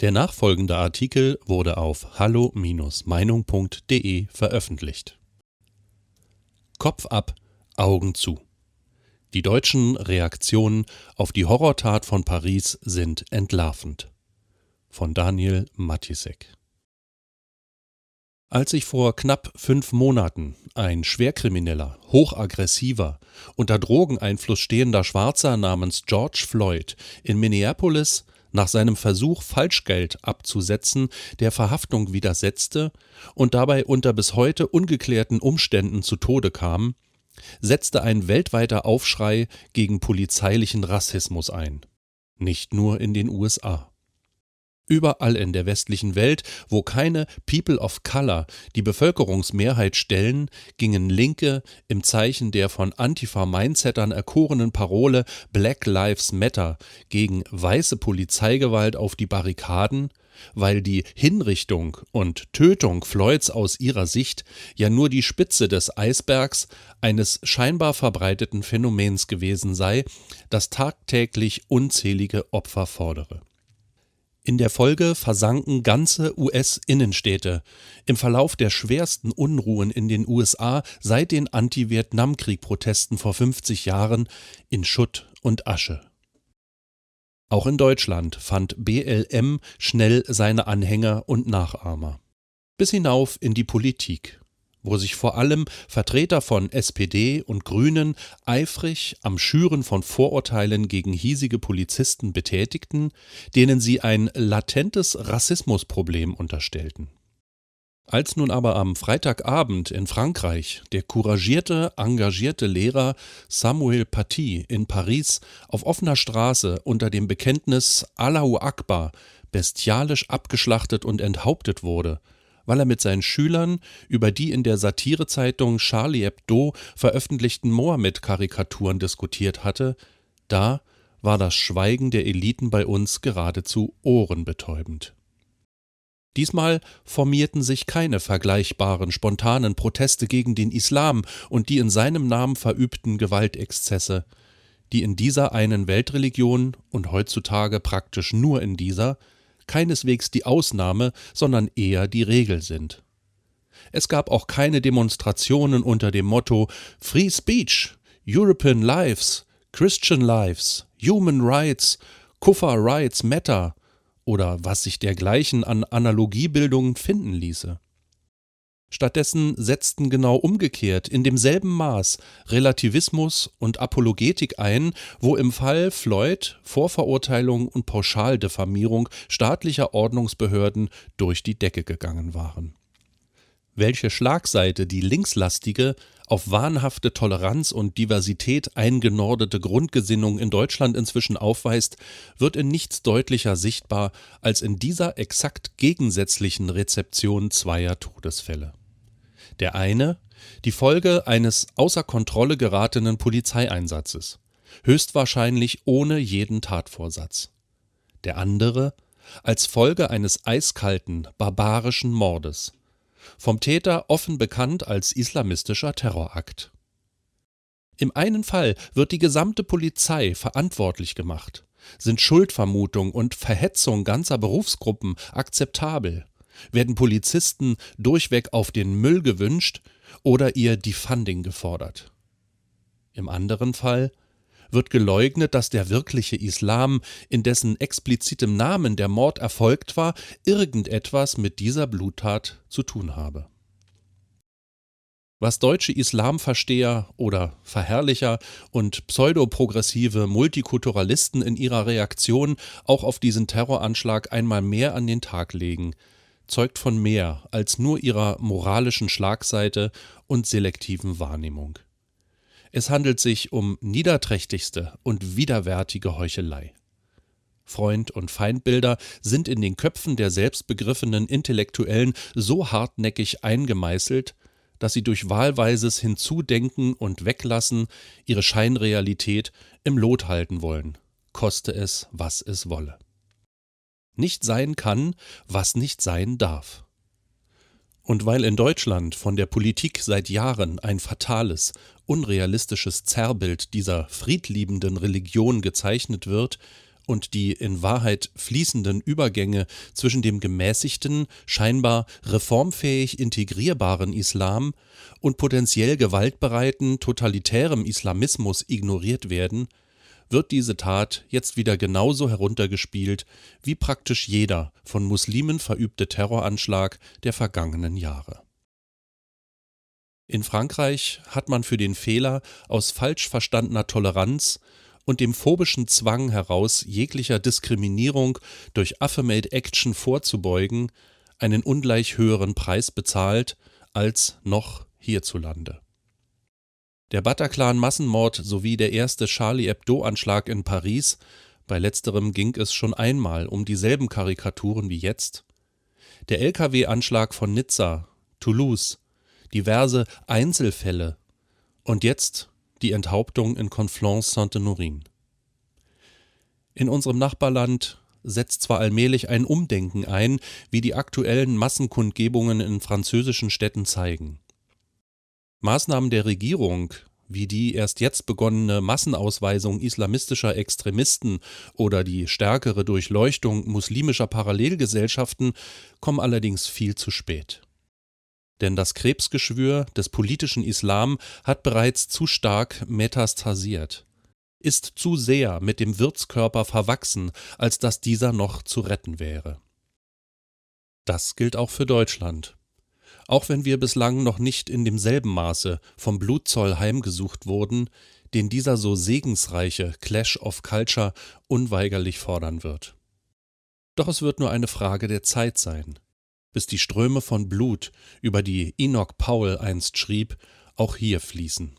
Der nachfolgende Artikel wurde auf hallo-meinung.de veröffentlicht. Kopf ab, Augen zu. Die deutschen Reaktionen auf die Horrortat von Paris sind entlarvend. Von Daniel Matisek. Als sich vor knapp fünf Monaten ein schwerkrimineller, hochaggressiver, unter Drogeneinfluss stehender Schwarzer namens George Floyd in Minneapolis nach seinem Versuch, Falschgeld abzusetzen, der Verhaftung widersetzte und dabei unter bis heute ungeklärten Umständen zu Tode kam, setzte ein weltweiter Aufschrei gegen polizeilichen Rassismus ein. Nicht nur in den USA. Überall in der westlichen Welt, wo keine People of Color die Bevölkerungsmehrheit stellen, gingen Linke im Zeichen der von Antifa-Mindsettern erkorenen Parole Black Lives Matter gegen weiße Polizeigewalt auf die Barrikaden, weil die Hinrichtung und Tötung Floyds aus ihrer Sicht ja nur die Spitze des Eisbergs eines scheinbar verbreiteten Phänomens gewesen sei, das tagtäglich unzählige Opfer fordere. In der Folge versanken ganze US-Innenstädte im Verlauf der schwersten Unruhen in den USA seit den Anti-Vietnamkrieg-Protesten vor 50 Jahren in Schutt und Asche. Auch in Deutschland fand BLM schnell seine Anhänger und Nachahmer. Bis hinauf in die Politik wo sich vor allem Vertreter von SPD und Grünen eifrig am Schüren von Vorurteilen gegen hiesige Polizisten betätigten, denen sie ein latentes Rassismusproblem unterstellten. Als nun aber am Freitagabend in Frankreich der couragierte, engagierte Lehrer Samuel Paty in Paris auf offener Straße unter dem Bekenntnis Allahu Akbar bestialisch abgeschlachtet und enthauptet wurde, weil er mit seinen Schülern über die in der Satirezeitung Charlie Hebdo veröffentlichten Mohammed-Karikaturen diskutiert hatte, da war das Schweigen der Eliten bei uns geradezu ohrenbetäubend. Diesmal formierten sich keine vergleichbaren spontanen Proteste gegen den Islam und die in seinem Namen verübten Gewaltexzesse, die in dieser einen Weltreligion und heutzutage praktisch nur in dieser keineswegs die Ausnahme, sondern eher die Regel sind. Es gab auch keine Demonstrationen unter dem Motto Free Speech, European Lives, Christian Lives, Human Rights, Kuffer Rights Matter oder was sich dergleichen an Analogiebildungen finden ließe. Stattdessen setzten genau umgekehrt in demselben Maß Relativismus und Apologetik ein, wo im Fall Floyd Vorverurteilung und Pauschaldiffamierung staatlicher Ordnungsbehörden durch die Decke gegangen waren. Welche Schlagseite die linkslastige, auf wahnhafte Toleranz und Diversität eingenordete Grundgesinnung in Deutschland inzwischen aufweist, wird in nichts deutlicher sichtbar als in dieser exakt gegensätzlichen Rezeption zweier Todesfälle. Der eine die Folge eines außer Kontrolle geratenen Polizeieinsatzes, höchstwahrscheinlich ohne jeden Tatvorsatz. Der andere als Folge eines eiskalten, barbarischen Mordes, vom Täter offen bekannt als islamistischer Terrorakt. Im einen Fall wird die gesamte Polizei verantwortlich gemacht, sind Schuldvermutung und Verhetzung ganzer Berufsgruppen akzeptabel, werden Polizisten durchweg auf den Müll gewünscht oder ihr Defunding gefordert. Im anderen Fall wird geleugnet, dass der wirkliche Islam, in dessen explizitem Namen der Mord erfolgt war, irgendetwas mit dieser Bluttat zu tun habe. Was deutsche Islamversteher oder Verherrlicher und pseudoprogressive Multikulturalisten in ihrer Reaktion auch auf diesen Terroranschlag einmal mehr an den Tag legen, zeugt von mehr als nur ihrer moralischen Schlagseite und selektiven Wahrnehmung. Es handelt sich um niederträchtigste und widerwärtige Heuchelei. Freund und Feindbilder sind in den Köpfen der selbstbegriffenen Intellektuellen so hartnäckig eingemeißelt, dass sie durch wahlweises Hinzudenken und Weglassen ihre Scheinrealität im Lot halten wollen, koste es, was es wolle nicht sein kann, was nicht sein darf. Und weil in Deutschland von der Politik seit Jahren ein fatales, unrealistisches Zerrbild dieser friedliebenden Religion gezeichnet wird und die in Wahrheit fließenden Übergänge zwischen dem gemäßigten, scheinbar reformfähig integrierbaren Islam und potenziell gewaltbereiten, totalitärem Islamismus ignoriert werden, wird diese Tat jetzt wieder genauso heruntergespielt wie praktisch jeder von Muslimen verübte Terroranschlag der vergangenen Jahre. In Frankreich hat man für den Fehler aus falsch verstandener Toleranz und dem phobischen Zwang heraus jeglicher Diskriminierung durch Affirmate Action vorzubeugen, einen ungleich höheren Preis bezahlt als noch hierzulande. Der Bataclan-Massenmord sowie der erste Charlie Hebdo-Anschlag in Paris, bei letzterem ging es schon einmal um dieselben Karikaturen wie jetzt, der Lkw-Anschlag von Nizza, Toulouse, diverse Einzelfälle und jetzt die Enthauptung in Conflans-Sainte-Honorine. In unserem Nachbarland setzt zwar allmählich ein Umdenken ein, wie die aktuellen Massenkundgebungen in französischen Städten zeigen. Maßnahmen der Regierung, wie die erst jetzt begonnene Massenausweisung islamistischer Extremisten oder die stärkere Durchleuchtung muslimischer Parallelgesellschaften, kommen allerdings viel zu spät. Denn das Krebsgeschwür des politischen Islam hat bereits zu stark metastasiert, ist zu sehr mit dem Wirtskörper verwachsen, als dass dieser noch zu retten wäre. Das gilt auch für Deutschland. Auch wenn wir bislang noch nicht in demselben Maße vom Blutzoll heimgesucht wurden, den dieser so segensreiche Clash of Culture unweigerlich fordern wird. Doch es wird nur eine Frage der Zeit sein, bis die Ströme von Blut, über die Enoch Powell einst schrieb, auch hier fließen.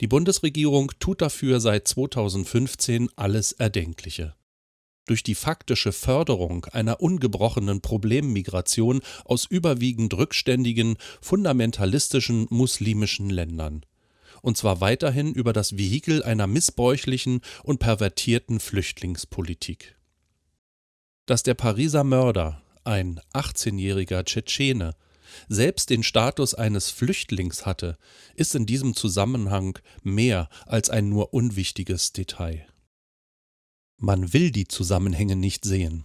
Die Bundesregierung tut dafür seit 2015 alles Erdenkliche. Durch die faktische Förderung einer ungebrochenen Problemmigration aus überwiegend rückständigen, fundamentalistischen muslimischen Ländern. Und zwar weiterhin über das Vehikel einer missbräuchlichen und pervertierten Flüchtlingspolitik. Dass der Pariser Mörder ein 18-jähriger Tschetschene, selbst den Status eines Flüchtlings hatte, ist in diesem Zusammenhang mehr als ein nur unwichtiges Detail. Man will die Zusammenhänge nicht sehen.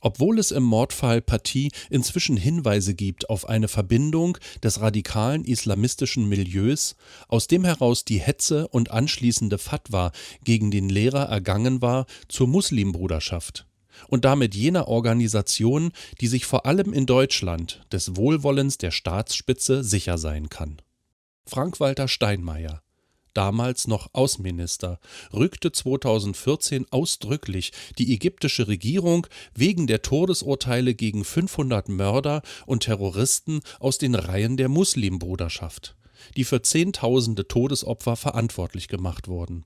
Obwohl es im Mordfall Paty inzwischen Hinweise gibt auf eine Verbindung des radikalen islamistischen Milieus, aus dem heraus die Hetze und anschließende Fatwa gegen den Lehrer ergangen war, zur Muslimbruderschaft und damit jener Organisation, die sich vor allem in Deutschland des Wohlwollens der Staatsspitze sicher sein kann. Frank-Walter Steinmeier, damals noch Außenminister, rückte 2014 ausdrücklich die ägyptische Regierung wegen der Todesurteile gegen 500 Mörder und Terroristen aus den Reihen der Muslimbruderschaft, die für Zehntausende Todesopfer verantwortlich gemacht wurden.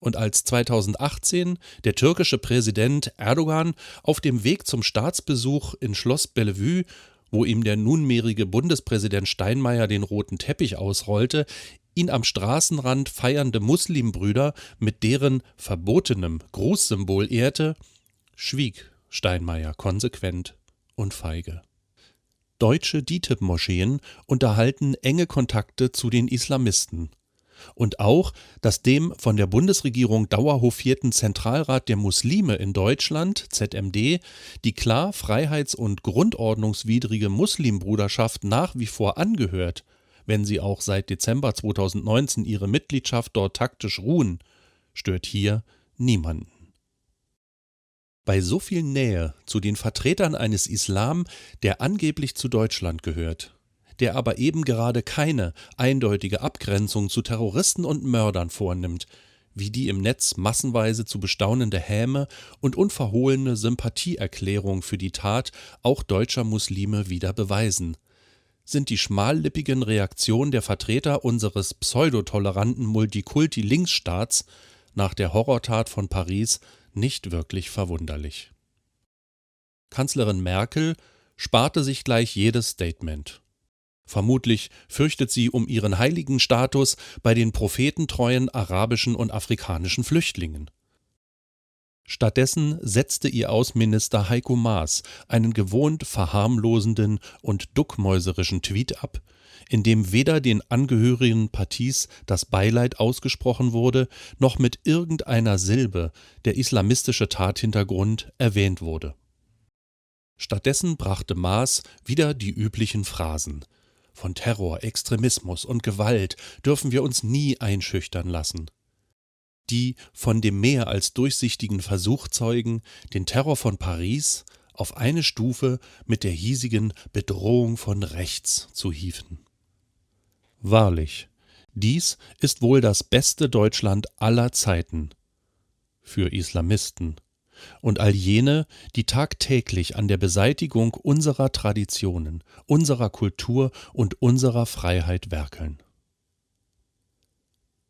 Und als 2018 der türkische Präsident Erdogan auf dem Weg zum Staatsbesuch in Schloss Bellevue, wo ihm der nunmehrige Bundespräsident Steinmeier den roten Teppich ausrollte, ihn am Straßenrand feiernde Muslimbrüder mit deren verbotenem Grußsymbol ehrte, schwieg Steinmeier konsequent und feige. Deutsche DITIB-Moscheen unterhalten enge Kontakte zu den Islamisten und auch, dass dem von der Bundesregierung dauerhofierten Zentralrat der Muslime in Deutschland, ZMD, die klar freiheits- und grundordnungswidrige Muslimbruderschaft nach wie vor angehört, wenn sie auch seit Dezember 2019 ihre Mitgliedschaft dort taktisch ruhen, stört hier niemanden. Bei so viel Nähe zu den Vertretern eines Islam, der angeblich zu Deutschland gehört, der aber eben gerade keine eindeutige Abgrenzung zu Terroristen und Mördern vornimmt, wie die im Netz massenweise zu bestaunende Häme und unverhohlene Sympathieerklärung für die Tat auch deutscher Muslime wieder beweisen, sind die schmallippigen Reaktionen der Vertreter unseres pseudotoleranten Multikulti-Linksstaats nach der Horrortat von Paris nicht wirklich verwunderlich. Kanzlerin Merkel sparte sich gleich jedes Statement. Vermutlich fürchtet sie um ihren heiligen Status bei den prophetentreuen arabischen und afrikanischen Flüchtlingen. Stattdessen setzte ihr Außenminister Heiko Maas einen gewohnt verharmlosenden und duckmäuserischen Tweet ab, in dem weder den Angehörigen Partis das Beileid ausgesprochen wurde, noch mit irgendeiner Silbe der islamistische Tathintergrund erwähnt wurde. Stattdessen brachte Maas wieder die üblichen Phrasen. Von Terror, Extremismus und Gewalt dürfen wir uns nie einschüchtern lassen. Die von dem mehr als durchsichtigen Versuch zeugen, den Terror von Paris auf eine Stufe mit der hiesigen Bedrohung von rechts zu hieven. Wahrlich, dies ist wohl das beste Deutschland aller Zeiten für Islamisten und all jene, die tagtäglich an der Beseitigung unserer Traditionen, unserer Kultur und unserer Freiheit werkeln.